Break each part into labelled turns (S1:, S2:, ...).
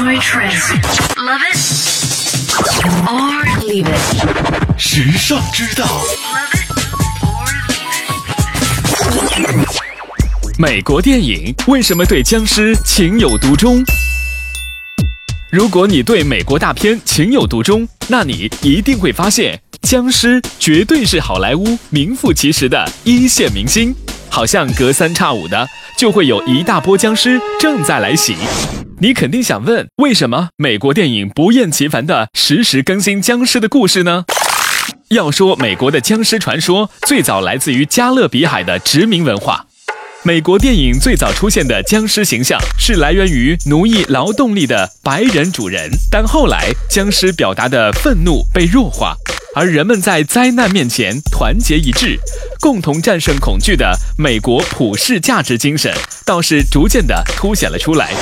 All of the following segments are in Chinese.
S1: Enjoy trends. Love it or leave it.
S2: 时尚之道.
S3: 美国电影为什么对僵尸情有独钟？如果你对美国大片情有独钟，那你一定会发现，僵尸绝对是好莱坞名副其实的一线明星。好像隔三差五的就会有一大波僵尸正在来袭。你肯定想问，为什么美国电影不厌其烦的实时更新僵尸的故事呢？要说美国的僵尸传说，最早来自于加勒比海的殖民文化。美国电影最早出现的僵尸形象是来源于奴役劳动力的白人主人，但后来僵尸表达的愤怒被弱化，而人们在灾难面前团结一致，共同战胜恐惧的美国普世价值精神倒是逐渐的凸显了出来。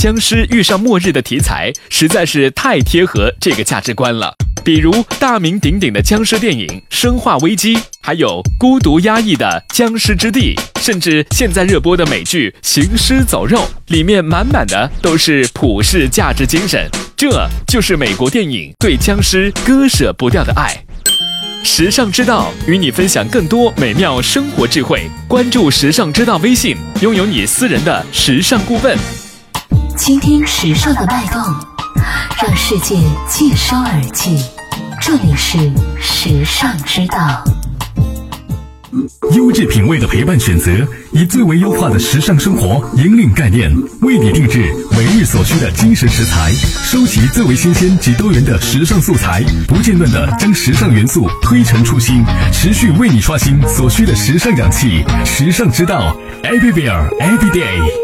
S3: 僵尸遇上末日的题材实在是太贴合这个价值观了。比如大名鼎鼎的僵尸电影《生化危机》，还有孤独压抑的《僵尸之地》，甚至现在热播的美剧《行尸走肉》，里面满满的都是普世价值精神。这就是美国电影对僵尸割舍不掉的爱。时尚之道与你分享更多美妙生活智慧，关注时尚之道微信，拥有你私人的时尚顾问。
S4: 倾听时尚的脉动，让世界尽收耳际。这里是时尚之道。
S2: 优质品味的陪伴选择，以最为优化的时尚生活引领概念，为你定制每日所需的精神食材，收集最为新鲜及多元的时尚素材，不间断的将时尚元素推陈出新，持续为你刷新所需的时尚氧气。时尚之道，everywhere every day。